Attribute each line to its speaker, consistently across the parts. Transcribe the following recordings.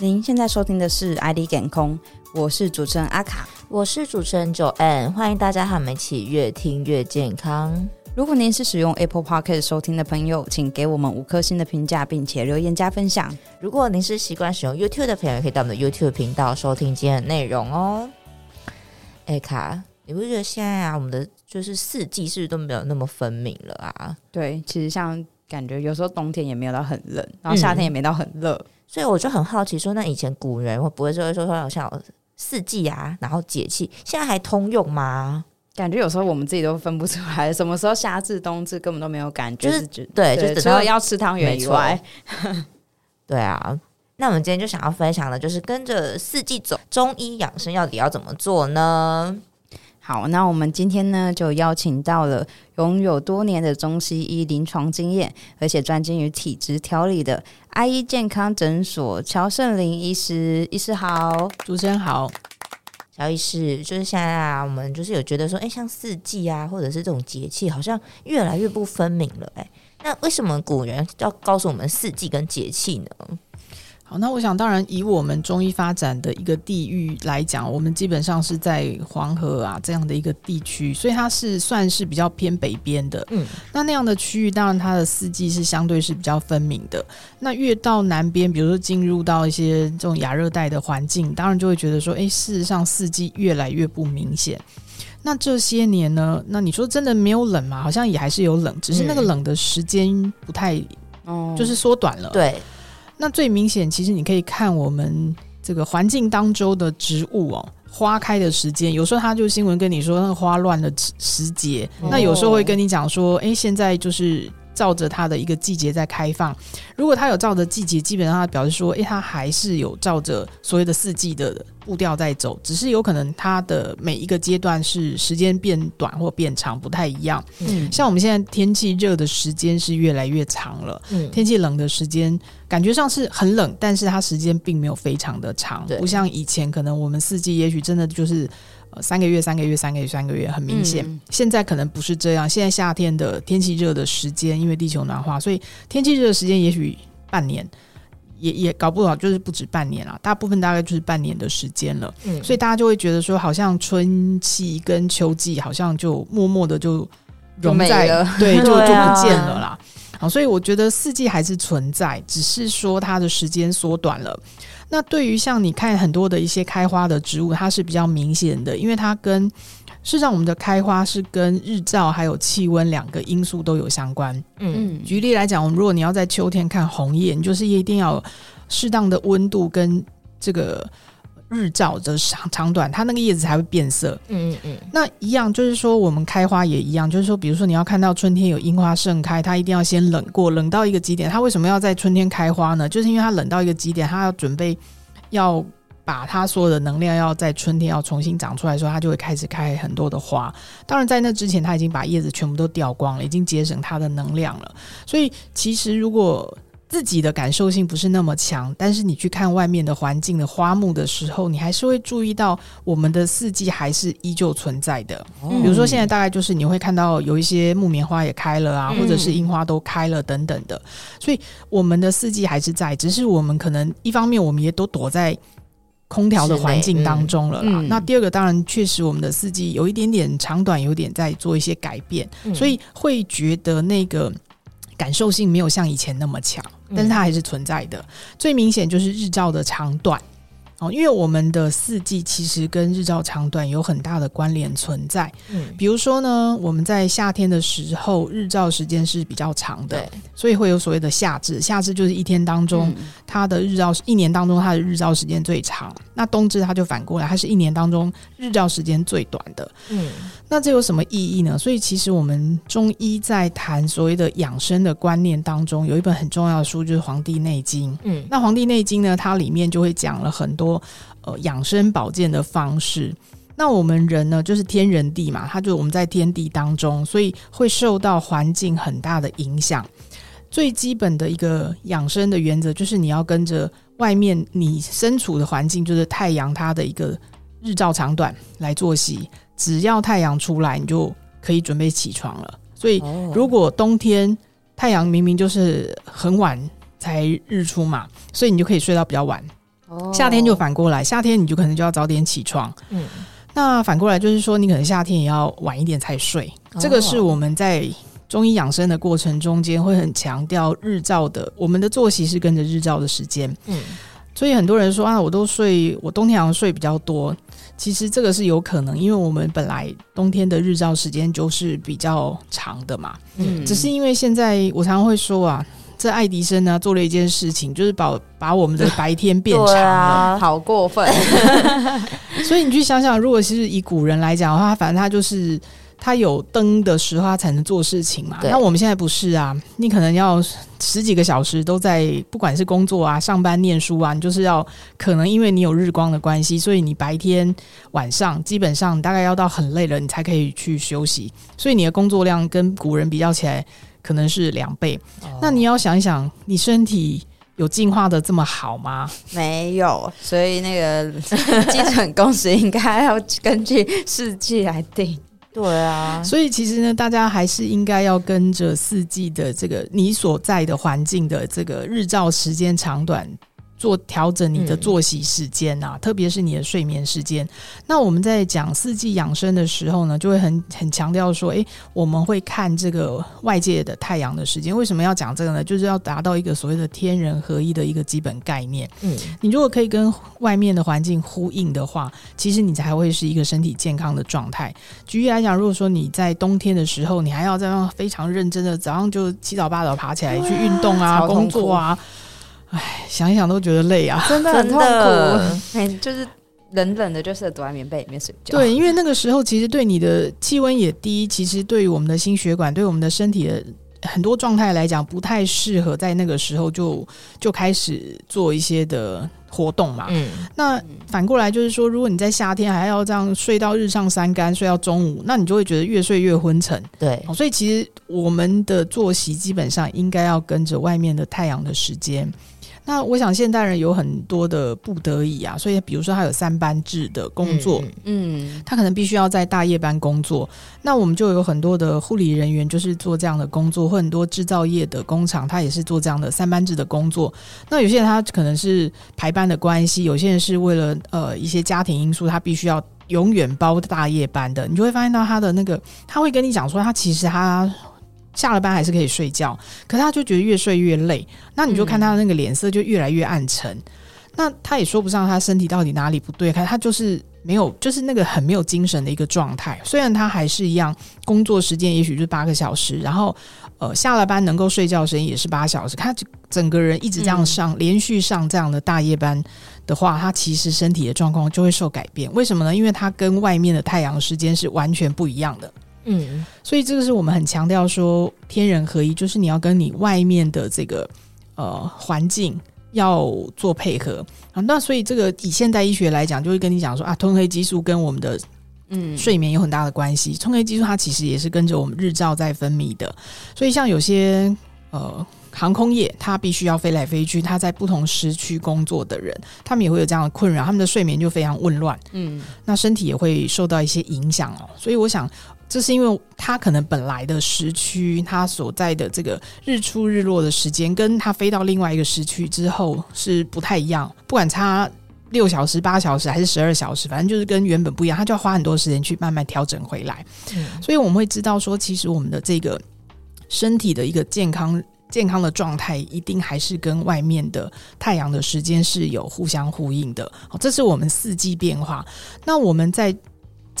Speaker 1: 您现在收听的是《ID 健康》，我是主持人阿卡，
Speaker 2: 我是主持人 Joanne，欢迎大家和我们一起越听越健康。
Speaker 1: 如果您是使用 Apple Podcast 收听的朋友，请给我们五颗星的评价，并且留言加分享。
Speaker 2: 如果您是习惯使用 YouTube 的朋友，可以到我们的 YouTube 频道收听今天的内容哦。哎，卡，你不觉得现在啊，我们的就是四季是不是都没有那么分明了啊？
Speaker 1: 对，其实像感觉有时候冬天也没有到很冷，然后夏天也没到很热。嗯
Speaker 2: 所以我就很好奇，说那以前古人会不会说说说好像有四季啊，然后节气，现在还通用吗？
Speaker 1: 感觉有时候我们自己都分不出来，什么时候夏至、冬至根本都没有感觉，
Speaker 2: 就是对，
Speaker 1: 对，
Speaker 2: 就
Speaker 1: 除了要吃汤圆以外，
Speaker 2: 对啊。那我们今天就想要分享的，就是跟着四季走，中医养生到底要怎么做呢？
Speaker 1: 好，那我们今天呢，就邀请到了拥有多年的中西医临床经验，而且专精于体质调理的 IE 健康诊所乔圣林医师。医师好，
Speaker 3: 主持人好，
Speaker 2: 乔医师，就是现在啊，我们就是有觉得说，哎、欸，像四季啊，或者是这种节气，好像越来越不分明了、欸。哎，那为什么古人要告诉我们四季跟节气呢？
Speaker 3: 好，那我想，当然以我们中医发展的一个地域来讲，我们基本上是在黄河啊这样的一个地区，所以它是算是比较偏北边的。嗯，那那样的区域，当然它的四季是相对是比较分明的。那越到南边，比如说进入到一些这种亚热带的环境，当然就会觉得说，哎，事实上四季越来越不明显。那这些年呢，那你说真的没有冷吗？好像也还是有冷，只是那个冷的时间不太，嗯，就是缩短了。
Speaker 2: 对。
Speaker 3: 那最明显，其实你可以看我们这个环境当中的植物哦，花开的时间，有时候他就新闻跟你说那个花乱的时节，哦，那有时候会跟你讲说，哎，现在就是。照着它的一个季节在开放，如果它有照着季节，基本上它表示说，诶，它还是有照着所谓的四季的步调在走，只是有可能它的每一个阶段是时间变短或变长，不太一样。嗯，像我们现在天气热的时间是越来越长了，嗯，天气冷的时间感觉上是很冷，但是它时间并没有非常的长，不像以前可能我们四季也许真的就是。三个月，三个月，三个月，三个月，很明显。嗯。现在可能不是这样。现在夏天的天气热的时间，因为地球暖化，所以天气热的时间也许半年，也也搞不好就是不止半年了。大部分大概就是半年的时间了。嗯，所以大家就会觉得说，好像春季跟秋季好像就默默的就融在了，对，就就不见了啦。好，所以我觉得四季还是存在，只是说它的时间缩短了。那对于像你看很多的一些开花的植物，它是比较明显的，因为它跟事实上我们的开花是跟日照还有气温两个因素都有相关。嗯，举例来讲，我们如果你要在秋天看红叶，你就是一定要适当的温度跟这个。日照的长长短，它那个叶子才会变色。嗯嗯嗯。那一样就是说，我们开花也一样，就是说，比如说你要看到春天有樱花盛开，它一定要先冷过，冷到一个极点。它为什么要在春天开花呢？就是因为它冷到一个极点，它要准备要把它所有的能量要在春天要重新长出来的时候，它就会开始开很多的花。当然，在那之前，它已经把叶子全部都掉光了，已经节省它的能量了。所以，其实如果自己的感受性不是那么强，但是你去看外面的环境的花木的时候，你还是会注意到我们的四季还是依旧存在的。嗯、比如说现在大概就是你会看到有一些木棉花也开了啊，或者是樱花都开了等等的，所以我们的四季还是在，只是我们可能一方面我们也都躲在空调的环境当中了啦。嗯、那第二个当然确实我们的四季有一点点长短，有点在做一些改变，嗯、所以会觉得那个。感受性没有像以前那么强，但是它还是存在的。嗯、最明显就是日照的长短哦，因为我们的四季其实跟日照长短有很大的关联存在。嗯，比如说呢，我们在夏天的时候，日照时间是比较长的，所以会有所谓的夏至。夏至就是一天当中它的日照，一年当中它的日照时间最长。那冬至它就反过来，它是一年当中日照时间最短的。嗯。那这有什么意义呢？所以其实我们中医在谈所谓的养生的观念当中，有一本很重要的书就是《黄帝内经》。嗯，那《黄帝内经》呢，它里面就会讲了很多呃养生保健的方式。那我们人呢，就是天人地嘛，它就我们在天地当中，所以会受到环境很大的影响。最基本的一个养生的原则，就是你要跟着外面你身处的环境，就是太阳它的一个日照长短来作息。只要太阳出来，你就可以准备起床了。所以，如果冬天太阳明明就是很晚才日出嘛，所以你就可以睡到比较晚。夏天就反过来，夏天你就可能就要早点起床。嗯，那反过来就是说，你可能夏天也要晚一点才睡。哦、这个是我们在中医养生的过程中间会很强调日照的，我们的作息是跟着日照的时间。嗯，所以很多人说啊，我都睡，我冬天好像睡比较多。其实这个是有可能，因为我们本来冬天的日照时间就是比较长的嘛。嗯，只是因为现在我常常会说啊。这爱迪生呢做了一件事情，就是把把我们的白天变长了，
Speaker 1: 啊、好过分。
Speaker 3: 所以你去想想，如果是以古人来讲的话，反正他就是他有灯的时候，他才能做事情嘛。那我们现在不是啊，你可能要十几个小时都在，不管是工作啊、上班、念书啊，你就是要可能因为你有日光的关系，所以你白天晚上基本上大概要到很累了，你才可以去休息。所以你的工作量跟古人比较起来。可能是两倍，哦、那你要想一想，你身体有进化的这么好吗？
Speaker 1: 没有，所以那个基准工时应该要根据四季来定。
Speaker 2: 对啊，
Speaker 3: 所以其实呢，大家还是应该要跟着四季的这个你所在的环境的这个日照时间长短。做调整你的作息时间呐、啊，嗯、特别是你的睡眠时间。那我们在讲四季养生的时候呢，就会很很强调说，诶，我们会看这个外界的太阳的时间。为什么要讲这个呢？就是要达到一个所谓的天人合一的一个基本概念。嗯，你如果可以跟外面的环境呼应的话，其实你才会是一个身体健康的状态。举例来讲，如果说你在冬天的时候，你还要这样非常认真的早上就七早八早爬起来去运动啊，工作啊。唉，想一想都觉得累啊，
Speaker 1: 真的很痛苦。哎，就是冷冷的，就是躲在棉被里面睡觉。
Speaker 3: 对，因为那个时候其实对你的气温也低，其实对于我们的心血管、对我们的身体的很多状态来讲，不太适合在那个时候就就开始做一些的活动嘛。嗯，那反过来就是说，如果你在夏天还要这样睡到日上三竿，睡到中午，那你就会觉得越睡越昏沉。
Speaker 2: 对，
Speaker 3: 所以其实我们的作息基本上应该要跟着外面的太阳的时间。那我想现代人有很多的不得已啊，所以比如说他有三班制的工作，嗯，他可能必须要在大夜班工作。那我们就有很多的护理人员就是做这样的工作，或很多制造业的工厂，他也是做这样的三班制的工作。那有些人他可能是排班的关系，有些人是为了呃一些家庭因素，他必须要永远包大夜班的。你就会发现到他的那个，他会跟你讲说，他其实他。下了班还是可以睡觉，可他就觉得越睡越累。那你就看他那个脸色就越来越暗沉。嗯、那他也说不上他身体到底哪里不对，看他就是没有，就是那个很没有精神的一个状态。虽然他还是一样工作时间，也许就是八个小时，然后呃下了班能够睡觉时间也是八小时。他整个人一直这样上，嗯、连续上这样的大夜班的话，他其实身体的状况就会受改变。为什么呢？因为他跟外面的太阳时间是完全不一样的。嗯，所以这个是我们很强调说天人合一，就是你要跟你外面的这个呃环境要做配合啊。那所以这个以现代医学来讲，就会跟你讲说啊，褪黑激素跟我们的嗯睡眠有很大的关系。褪黑激素它其实也是跟着我们日照在分泌的。所以像有些呃航空业，他必须要飞来飞去，他在不同时区工作的人，他们也会有这样的困扰，他们的睡眠就非常紊乱。嗯，那身体也会受到一些影响哦。所以我想。这是因为他可能本来的时区，他所在的这个日出日落的时间，跟他飞到另外一个时区之后是不太一样。不管差六小时、八小时还是十二小时，反正就是跟原本不一样，他就要花很多时间去慢慢调整回来。嗯，所以我们会知道说，其实我们的这个身体的一个健康、健康的状态，一定还是跟外面的太阳的时间是有互相呼应的。好，这是我们四季变化。那我们在。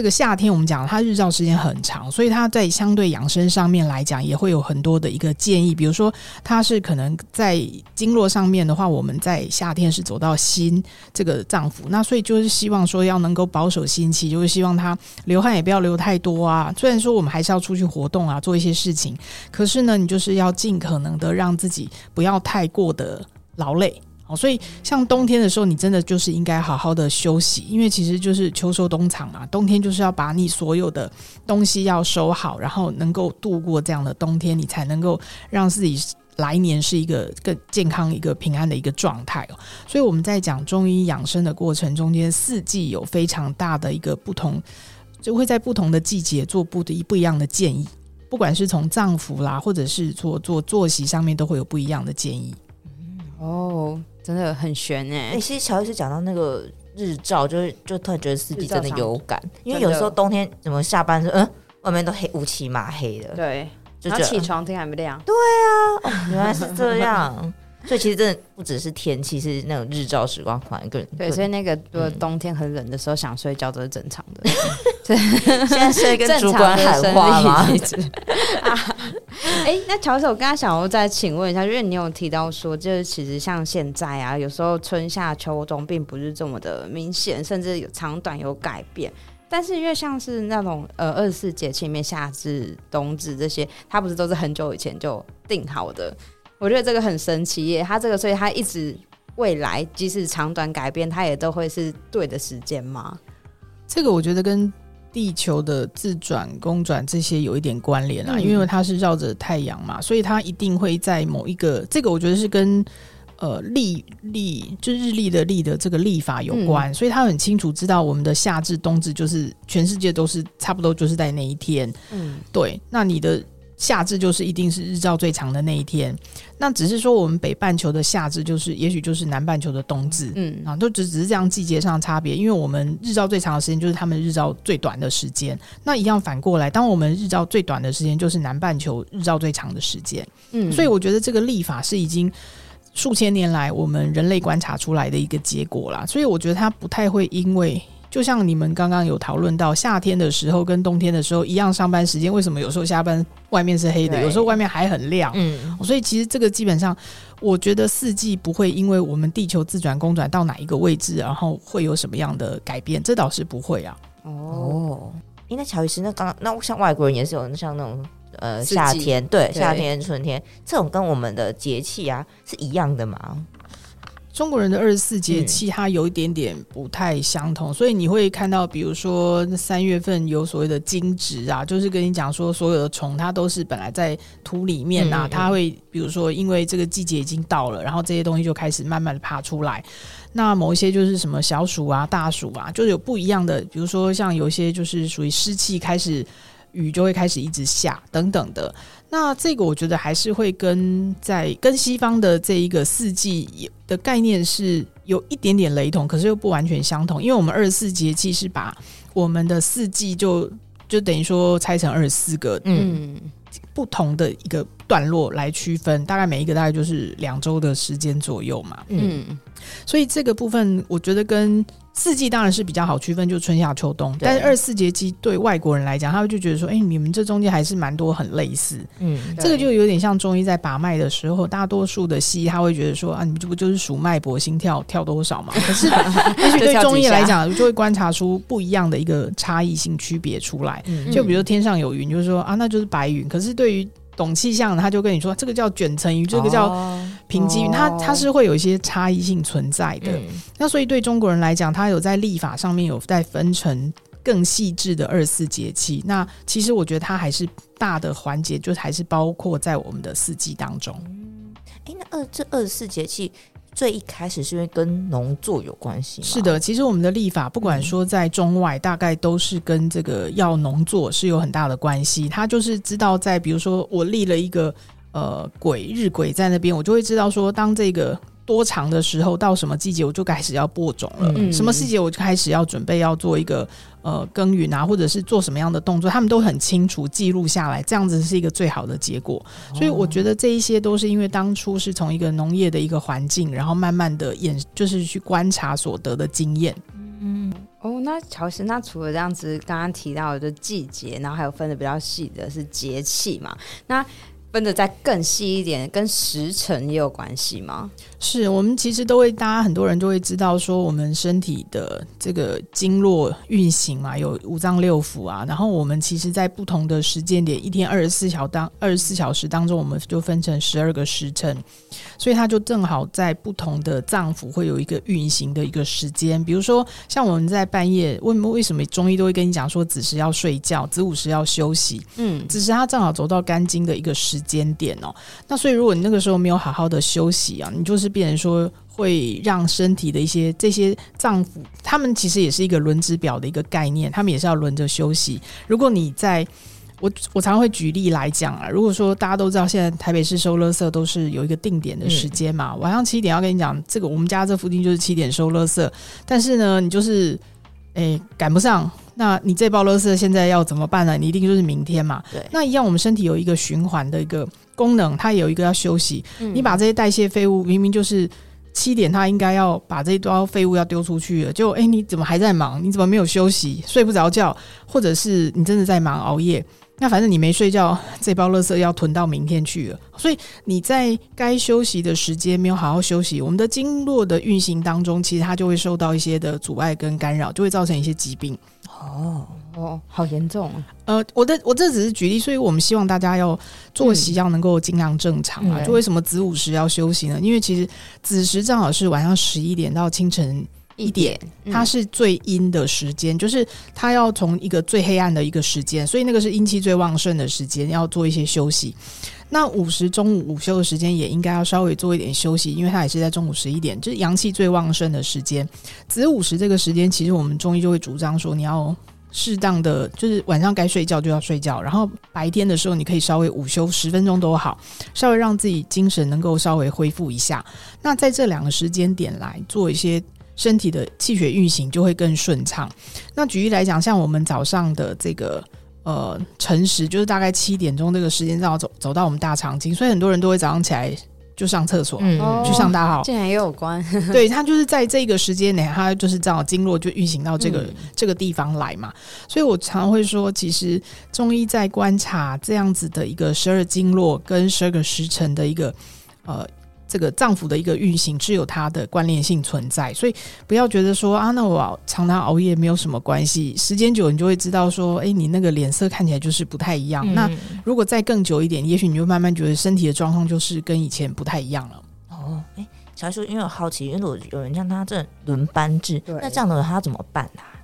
Speaker 3: 这个夏天我们讲它日照时间很长，所以它在相对养生上面来讲也会有很多的一个建议。比如说，它是可能在经络上面的话，我们在夏天是走到心这个脏腑，那所以就是希望说要能够保守心气，就是希望它流汗也不要流太多啊。虽然说我们还是要出去活动啊，做一些事情，可是呢，你就是要尽可能的让自己不要太过的劳累。所以，像冬天的时候，你真的就是应该好好的休息，因为其实就是秋收冬藏嘛。冬天就是要把你所有的东西要收好，然后能够度过这样的冬天，你才能够让自己来年是一个更健康、一个平安的一个状态哦。所以我们在讲中医养生的过程中间，四季有非常大的一个不同，就会在不同的季节做不的不一样的建议，不管是从脏腑啦，或者是做做作息上面，都会有不一样的建议。
Speaker 1: 哦，真的很悬哎、欸。
Speaker 2: 其实乔医师讲到那个日照，就是就突然觉得四季真的有感，因为有时候冬天怎么下班时嗯，外面都黑乌漆嘛黑的，
Speaker 1: 对，
Speaker 2: 就
Speaker 1: 然后起床天还没亮，
Speaker 2: 对啊，哦，原来是这样。所以其实真的不只是天气，是那种日照时光环更
Speaker 1: 对。所以那个如果冬天很冷的时候想睡觉都是正常的。
Speaker 2: 对，现在睡跟主管喊话吗？
Speaker 1: 啊，哎、那乔医师，我刚刚想要再请问一下，因为你有提到说，就是其实像现在啊，有时候春夏秋冬并不是这么的明显，甚至有长短有改变。但是因为像是那种呃二十四节气里面夏至、冬至这些，它不是都是很久以前就定好的？我觉得这个很神奇耶，它这个所以它一直未来即使长短改变，它也都会是对的时间吗？
Speaker 3: 这个我觉得跟地球的自转、公转这些有一点关联啊，嗯、因为它是绕着太阳嘛，所以它一定会在某一个这个我觉得是跟呃历历就日历的历的这个历法有关，嗯、所以他很清楚知道我们的夏至、冬至就是全世界都是差不多就是在那一天。嗯，对，那你的。夏至就是一定是日照最长的那一天，那只是说我们北半球的夏至就是，也许就是南半球的冬至，嗯。啊，都只只是这样季节上的差别，因为我们日照最长的时间就是他们日照最短的时间，那一样反过来，当我们日照最短的时间就是南半球日照最长的时间，嗯，所以我觉得这个历法是已经数千年来我们人类观察出来的一个结果啦，所以我觉得它不太会因为。就像你们刚刚有讨论到，夏天的时候跟冬天的时候一样，上班时间为什么有时候下班外面是黑的，有时候外面还很亮？嗯，所以其实这个基本上，我觉得四季不会因为我们地球自转公转到哪一个位置，然后会有什么样的改变，这倒是不会啊。
Speaker 2: 哦，因为乔医师，那刚刚那像外国人也是有像那种呃夏天，对，对夏天春天这种跟我们的节气啊是一样的吗？
Speaker 3: 中国人的二十四节气，它有一点点不太相同，嗯、所以你会看到，比如说三月份有所谓的惊蛰啊，就是跟你讲说，所有的虫它都是本来在土里面呐、啊，嗯、它会比如说因为这个季节已经到了，然后这些东西就开始慢慢的爬出来。那某一些就是什么小鼠啊、大鼠啊，就是有不一样的，比如说像有一些就是属于湿气开始。雨就会开始一直下等等的，那这个我觉得还是会跟在跟西方的这一个四季的概念是有一点点雷同，可是又不完全相同，因为我们二十四节气是把我们的四季就就等于说拆成二十四个嗯不同的一个段落来区分，大概每一个大概就是两周的时间左右嘛，嗯，所以这个部分我觉得跟。四季当然是比较好区分，就是春夏秋冬。但是二十四节气对外国人来讲，他们就觉得说，哎、欸，你们这中间还是蛮多很类似。嗯，这个就有点像中医在把脉的时候，大多数的西医他会觉得说，啊，你们这不就是数脉搏、心跳跳多少吗？可是也许对中医来讲，就会观察出不一样的一个差异性区别出来。嗯、就比如天上有云，就是说啊，那就是白云。可是对于懂气象的，他就跟你说，这个叫卷层云，这个叫平均，它它是会有一些差异性存在的。嗯、那所以对中国人来讲，他有在立法上面有在分成更细致的二十四节气。那其实我觉得它还是大的环节，就还是包括在我们的四季当中。
Speaker 2: 那二这二十四节气。最一开始是因为跟农作有关系吗？
Speaker 3: 是的，其实我们的立法不管说在中外，大概都是跟这个要农作是有很大的关系。他就是知道在，比如说我立了一个呃鬼日鬼在那边，我就会知道说，当这个。多长的时候，到什么季节我就开始要播种了。嗯、什么季节我就开始要准备要做一个呃耕耘啊，或者是做什么样的动作，他们都很清楚记录下来，这样子是一个最好的结果。哦、所以我觉得这一些都是因为当初是从一个农业的一个环境，然后慢慢的演，就是去观察所得的经验。
Speaker 1: 嗯，哦，那乔石，那除了这样子刚刚提到的季节，然后还有分的比较细的是节气嘛？那分的再更细一点，跟时辰也有关系吗？
Speaker 3: 是我们其实都会，大家很多人都会知道说，我们身体的这个经络运行嘛，有五脏六腑啊。然后我们其实，在不同的时间点，一天二十四小当二十四小时当中，我们就分成十二个时辰，所以它就正好在不同的脏腑会有一个运行的一个时间。比如说，像我们在半夜，为为什么中医都会跟你讲说子时要睡觉，子午时要休息？嗯，子时它正好走到肝经的一个时。时间点哦，那所以如果你那个时候没有好好的休息啊，你就是变成说会让身体的一些这些脏腑，他们其实也是一个轮值表的一个概念，他们也是要轮着休息。如果你在我我常常会举例来讲啊，如果说大家都知道现在台北市收垃圾都是有一个定点的时间嘛，嗯、晚上七点要跟你讲，这个我们家这附近就是七点收垃圾，但是呢，你就是诶赶不上，那你这包垃圾现在要怎么办呢？你一定就是明天嘛。
Speaker 2: 对，
Speaker 3: 那一样，我们身体有一个循环的一个功能，它有一个要休息。嗯、你把这些代谢废物，明明就是。七点，它应该要把这一堆废物要丢出去了，就哎，你怎么还在忙？你怎么没有休息？睡不着觉，或者是你真的在忙熬夜？那反正你没睡觉，这包垃圾要囤到明天去了。所以你在该休息的时间没有好好休息，我们的经络的运行当中，其实它就会受到一些的阻碍跟干扰，就会造成一些疾病。
Speaker 1: 哦哦，好严重！
Speaker 3: 啊呃，我的我这只是举例，所以我们希望大家要作息要能够尽量正常啊。嗯、就为什么子午时要休息呢？因为其实子时正好是晚上十一点到清晨一点，它是最阴的时间，就是它要从一个最黑暗的一个时间，所以那个是阴气最旺盛的时间，要做一些休息。那午时中午午休的时间也应该要稍微做一点休息，因为它也是在中午十一点，就是阳气最旺盛的时间。子午时这个时间，其实我们中医就会主张说，你要。适当的就是晚上该睡觉就要睡觉，然后白天的时候你可以稍微午休十分钟都好，稍微让自己精神能够稍微恢复一下。那在这两个时间点来做一些身体的气血运行就会更顺畅。那举例来讲，像我们早上的这个呃晨时，就是大概七点钟这个时间，正好走走到我们大肠经，所以很多人都会早上起来。就上厕所，嗯，去上大号，
Speaker 1: 竟然也有关。
Speaker 3: 对，他就是在这个时间内，他就是正好经络就运行到这个、嗯、这个地方来嘛。所以我常常会说，其实中医在观察这样子的一个十二经络跟十二个时辰的一个呃。这个脏腑的一个运行是有它的关联性存在，所以不要觉得说啊，那我常常熬夜没有什么关系。时间久，你就会知道说，哎，你那个脸色看起来就是不太一样。嗯、那如果再更久一点，也许你就慢慢觉得身体的状况就是跟以前不太一样了。
Speaker 2: 哦，哎，小艾说，因为我好奇，因为我有人像他这轮班制，那这样的人他怎么办呢、啊？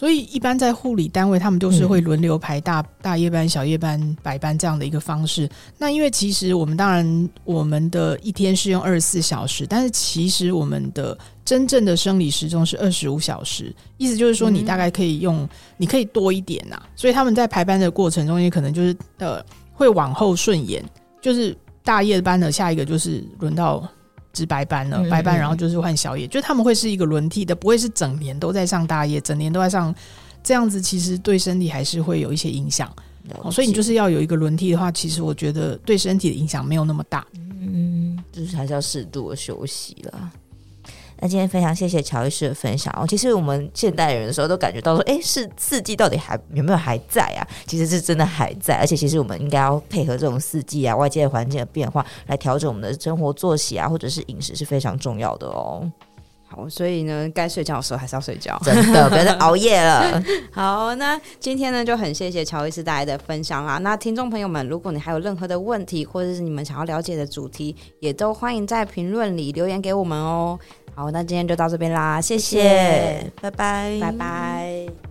Speaker 3: 所以，一般在护理单位，他们都是会轮流排大大夜班、小夜班、白班这样的一个方式。那因为其实我们当然我们的一天是用二十四小时，但是其实我们的真正的生理时钟是二十五小时。意思就是说，你大概可以用，你可以多一点呐。所以他们在排班的过程中，也可能就是呃会往后顺延，就是大夜班的下一个就是轮到。值白班了，白班然后就是换小夜，嗯嗯，就他们会是一个轮替的，不会是整年都在上大夜，整年都在上，这样子其实对身体还是会有一些影响。哦所以你就是要有一个轮替的话，其实我觉得对身体的影响没有那么大。
Speaker 2: 嗯，就是还是要适度的休息了。那今天非常谢谢乔医师的分享哦。其实我们现代人的时候都感觉到说，哎，是四季到底还有没有还在啊？其实是真的还在，而且其实我们应该要配合这种四季啊、外界环境的变化来调整我们的生活作息啊，或者是饮食是非常重要的哦。
Speaker 1: 好，所以呢，该睡觉的时候还是要睡觉，
Speaker 2: 真的不要再熬夜了。
Speaker 1: 好，那今天呢就很谢谢乔伊斯带来的分享啦。那听众朋友们，如果你还有任何的问题，或者是你们想要了解的主题，也都欢迎在评论里留言给我们哦。好，那今天就到这边啦，谢谢，
Speaker 2: 拜拜，
Speaker 1: 拜拜。